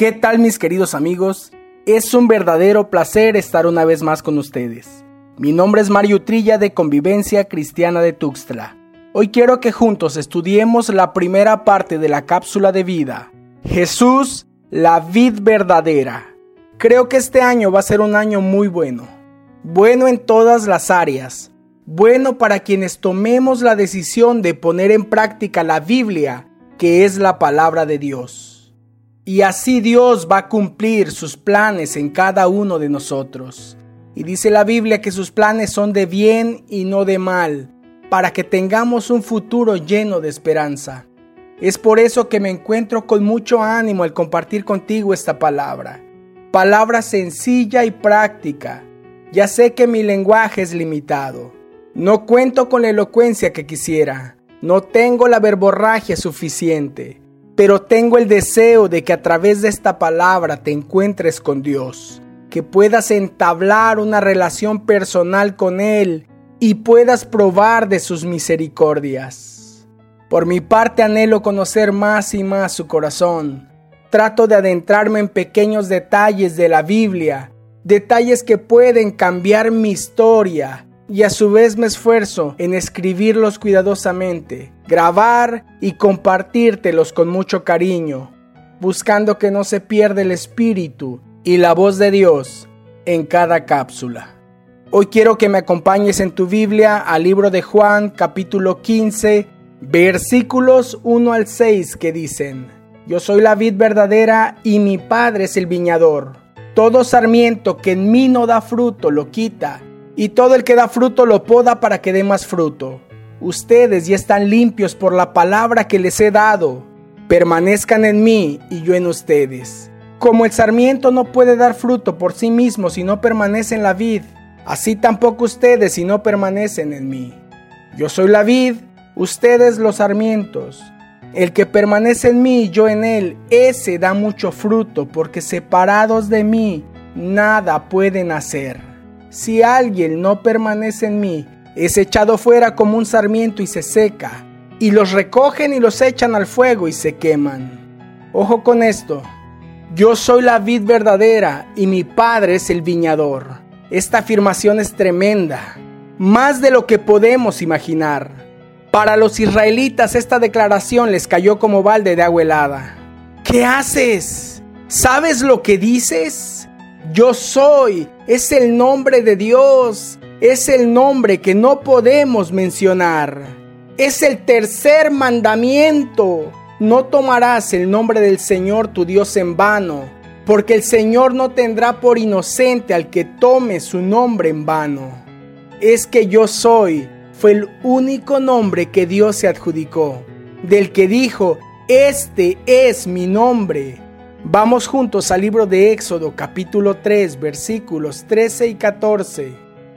¿Qué tal mis queridos amigos? Es un verdadero placer estar una vez más con ustedes. Mi nombre es Mario Trilla de Convivencia Cristiana de Tuxtla. Hoy quiero que juntos estudiemos la primera parte de la cápsula de vida. Jesús, la vid verdadera. Creo que este año va a ser un año muy bueno. Bueno en todas las áreas. Bueno para quienes tomemos la decisión de poner en práctica la Biblia, que es la palabra de Dios. Y así Dios va a cumplir sus planes en cada uno de nosotros. Y dice la Biblia que sus planes son de bien y no de mal, para que tengamos un futuro lleno de esperanza. Es por eso que me encuentro con mucho ánimo al compartir contigo esta palabra. Palabra sencilla y práctica. Ya sé que mi lenguaje es limitado. No cuento con la elocuencia que quisiera. No tengo la verborragia suficiente pero tengo el deseo de que a través de esta palabra te encuentres con Dios, que puedas entablar una relación personal con Él y puedas probar de sus misericordias. Por mi parte anhelo conocer más y más su corazón. Trato de adentrarme en pequeños detalles de la Biblia, detalles que pueden cambiar mi historia y a su vez me esfuerzo en escribirlos cuidadosamente, grabar y compartírtelos con mucho cariño, buscando que no se pierda el espíritu y la voz de Dios en cada cápsula. Hoy quiero que me acompañes en tu Biblia al libro de Juan capítulo 15 versículos 1 al 6 que dicen, Yo soy la vid verdadera y mi Padre es el viñador. Todo sarmiento que en mí no da fruto lo quita y todo el que da fruto lo poda para que dé más fruto. Ustedes ya están limpios por la palabra que les he dado. Permanezcan en mí y yo en ustedes. Como el sarmiento no puede dar fruto por sí mismo si no permanece en la vid, así tampoco ustedes si no permanecen en mí. Yo soy la vid, ustedes los sarmientos. El que permanece en mí y yo en él, ese da mucho fruto, porque separados de mí, nada pueden hacer. Si alguien no permanece en mí, es echado fuera como un sarmiento y se seca, y los recogen y los echan al fuego y se queman. Ojo con esto, yo soy la vid verdadera y mi padre es el viñador. Esta afirmación es tremenda, más de lo que podemos imaginar. Para los israelitas esta declaración les cayó como balde de agua helada. ¿Qué haces? ¿Sabes lo que dices? Yo soy es el nombre de Dios, es el nombre que no podemos mencionar. Es el tercer mandamiento. No tomarás el nombre del Señor tu Dios en vano, porque el Señor no tendrá por inocente al que tome su nombre en vano. Es que yo soy fue el único nombre que Dios se adjudicó, del que dijo, este es mi nombre Vamos juntos al libro de Éxodo capítulo 3 versículos 13 y 14.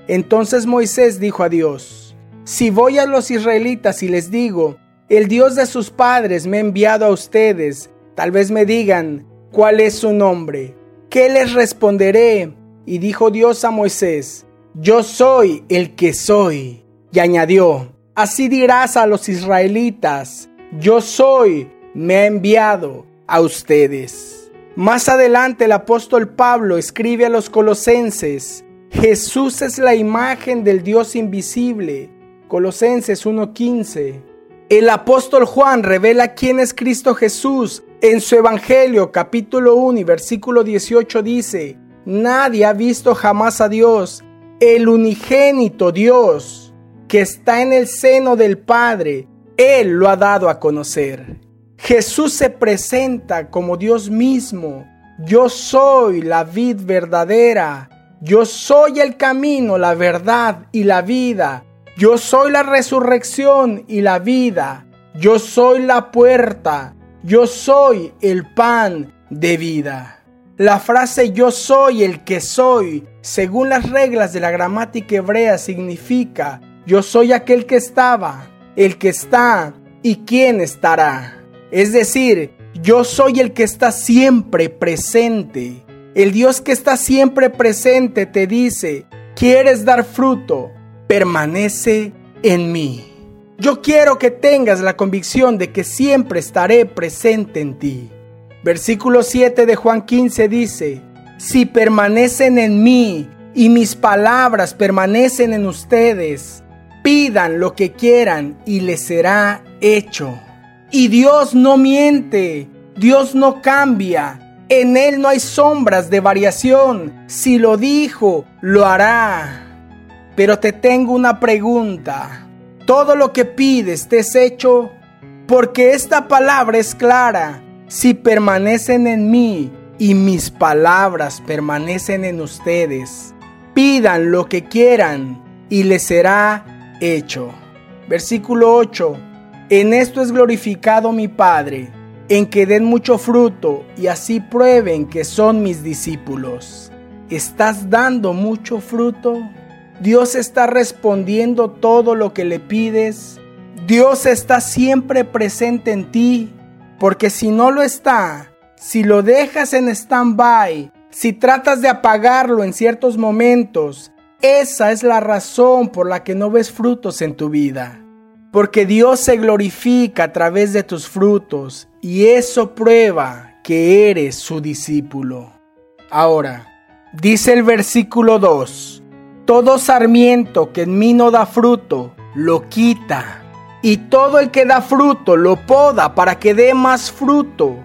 Entonces Moisés dijo a Dios, Si voy a los israelitas y les digo, el Dios de sus padres me ha enviado a ustedes, tal vez me digan, ¿cuál es su nombre? ¿Qué les responderé? Y dijo Dios a Moisés, Yo soy el que soy. Y añadió, Así dirás a los israelitas, Yo soy, me ha enviado a ustedes. Más adelante el apóstol Pablo escribe a los colosenses, Jesús es la imagen del Dios invisible. Colosenses 1.15. El apóstol Juan revela quién es Cristo Jesús. En su Evangelio capítulo 1 y versículo 18 dice, Nadie ha visto jamás a Dios, el unigénito Dios, que está en el seno del Padre. Él lo ha dado a conocer. Jesús se presenta como Dios mismo. Yo soy la vid verdadera. Yo soy el camino, la verdad y la vida. Yo soy la resurrección y la vida. Yo soy la puerta. Yo soy el pan de vida. La frase yo soy el que soy, según las reglas de la gramática hebrea, significa yo soy aquel que estaba, el que está y quien estará. Es decir, yo soy el que está siempre presente. El Dios que está siempre presente te dice, ¿quieres dar fruto? Permanece en mí. Yo quiero que tengas la convicción de que siempre estaré presente en ti. Versículo 7 de Juan 15 dice, Si permanecen en mí y mis palabras permanecen en ustedes, pidan lo que quieran y les será hecho. Y Dios no miente, Dios no cambia, en Él no hay sombras de variación. Si lo dijo, lo hará. Pero te tengo una pregunta. ¿Todo lo que pides te es hecho? Porque esta palabra es clara. Si permanecen en mí y mis palabras permanecen en ustedes, pidan lo que quieran y les será hecho. Versículo 8. En esto es glorificado mi Padre en que den mucho fruto y así prueben que son mis discípulos. ¿Estás dando mucho fruto? Dios está respondiendo todo lo que le pides. Dios está siempre presente en ti, porque si no lo está, si lo dejas en stand-by, si tratas de apagarlo en ciertos momentos, esa es la razón por la que no ves frutos en tu vida porque Dios se glorifica a través de tus frutos y eso prueba que eres su discípulo. Ahora, dice el versículo 2, todo sarmiento que en mí no da fruto, lo quita, y todo el que da fruto lo poda para que dé más fruto.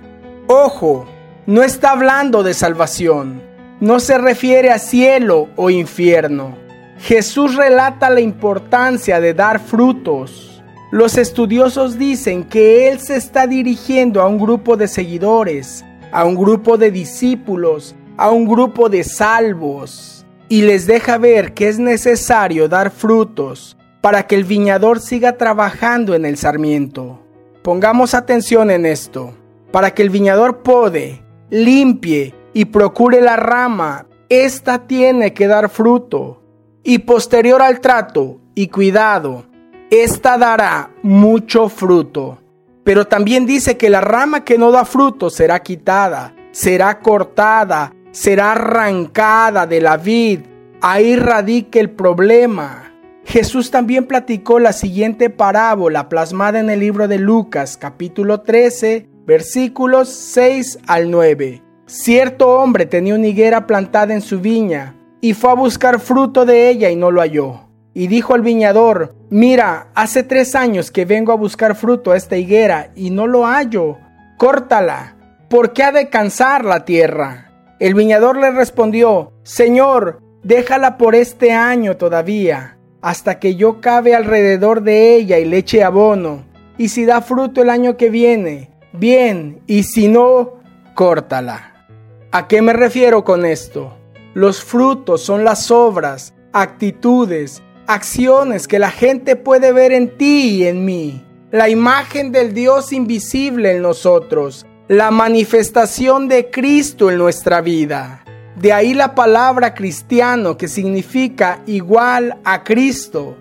Ojo, no está hablando de salvación, no se refiere a cielo o infierno. Jesús relata la importancia de dar frutos los estudiosos dicen que Él se está dirigiendo a un grupo de seguidores, a un grupo de discípulos, a un grupo de salvos, y les deja ver que es necesario dar frutos para que el viñador siga trabajando en el sarmiento. Pongamos atención en esto. Para que el viñador pode, limpie y procure la rama, ésta tiene que dar fruto. Y posterior al trato y cuidado, esta dará mucho fruto. Pero también dice que la rama que no da fruto será quitada, será cortada, será arrancada de la vid. Ahí radica el problema. Jesús también platicó la siguiente parábola plasmada en el libro de Lucas capítulo 13 versículos 6 al 9. Cierto hombre tenía una higuera plantada en su viña y fue a buscar fruto de ella y no lo halló y dijo al viñador, mira, hace tres años que vengo a buscar fruto a esta higuera y no lo hallo, córtala, porque ha de cansar la tierra. El viñador le respondió, Señor, déjala por este año todavía, hasta que yo cabe alrededor de ella y le eche abono, y si da fruto el año que viene, bien, y si no, córtala. ¿A qué me refiero con esto? Los frutos son las obras, actitudes, acciones que la gente puede ver en ti y en mí. La imagen del Dios invisible en nosotros. La manifestación de Cristo en nuestra vida. De ahí la palabra cristiano que significa igual a Cristo.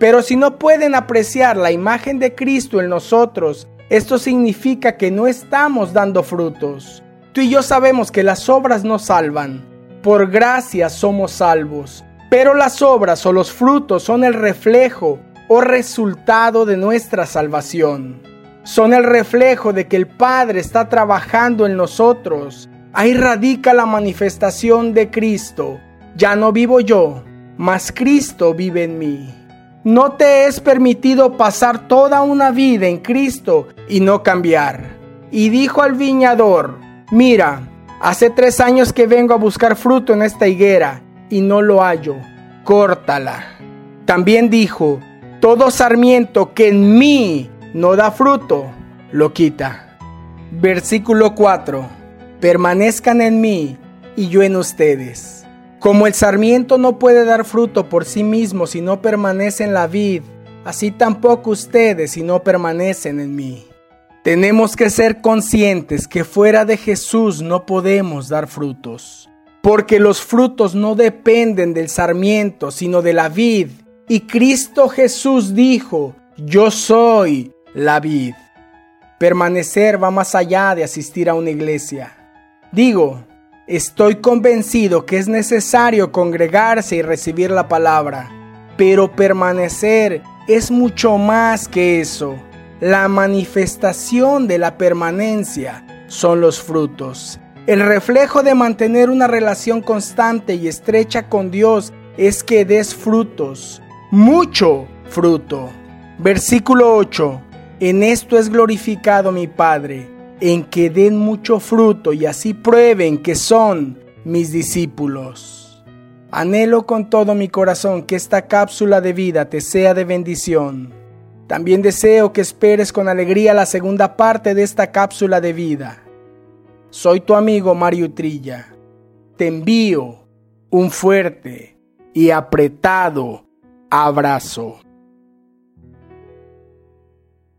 Pero si no pueden apreciar la imagen de Cristo en nosotros, esto significa que no estamos dando frutos. Tú y yo sabemos que las obras no salvan. Por gracia somos salvos. Pero las obras o los frutos son el reflejo o resultado de nuestra salvación. Son el reflejo de que el Padre está trabajando en nosotros. Ahí radica la manifestación de Cristo. Ya no vivo yo, mas Cristo vive en mí. No te es permitido pasar toda una vida en Cristo y no cambiar. Y dijo al viñador, mira, hace tres años que vengo a buscar fruto en esta higuera y no lo hallo, córtala. También dijo, todo sarmiento que en mí no da fruto, lo quita. Versículo 4. Permanezcan en mí y yo en ustedes. Como el sarmiento no puede dar fruto por sí mismo si no permanece en la vid, así tampoco ustedes si no permanecen en mí. Tenemos que ser conscientes que fuera de Jesús no podemos dar frutos porque los frutos no dependen del sarmiento, sino de la vid. Y Cristo Jesús dijo, yo soy la vid. Permanecer va más allá de asistir a una iglesia. Digo, estoy convencido que es necesario congregarse y recibir la palabra, pero permanecer es mucho más que eso. La manifestación de la permanencia son los frutos. El reflejo de mantener una relación constante y estrecha con Dios es que des frutos, mucho fruto. Versículo 8. En esto es glorificado mi Padre, en que den mucho fruto y así prueben que son mis discípulos. Anhelo con todo mi corazón que esta cápsula de vida te sea de bendición. También deseo que esperes con alegría la segunda parte de esta cápsula de vida. Soy tu amigo Mario Trilla. Te envío un fuerte y apretado abrazo.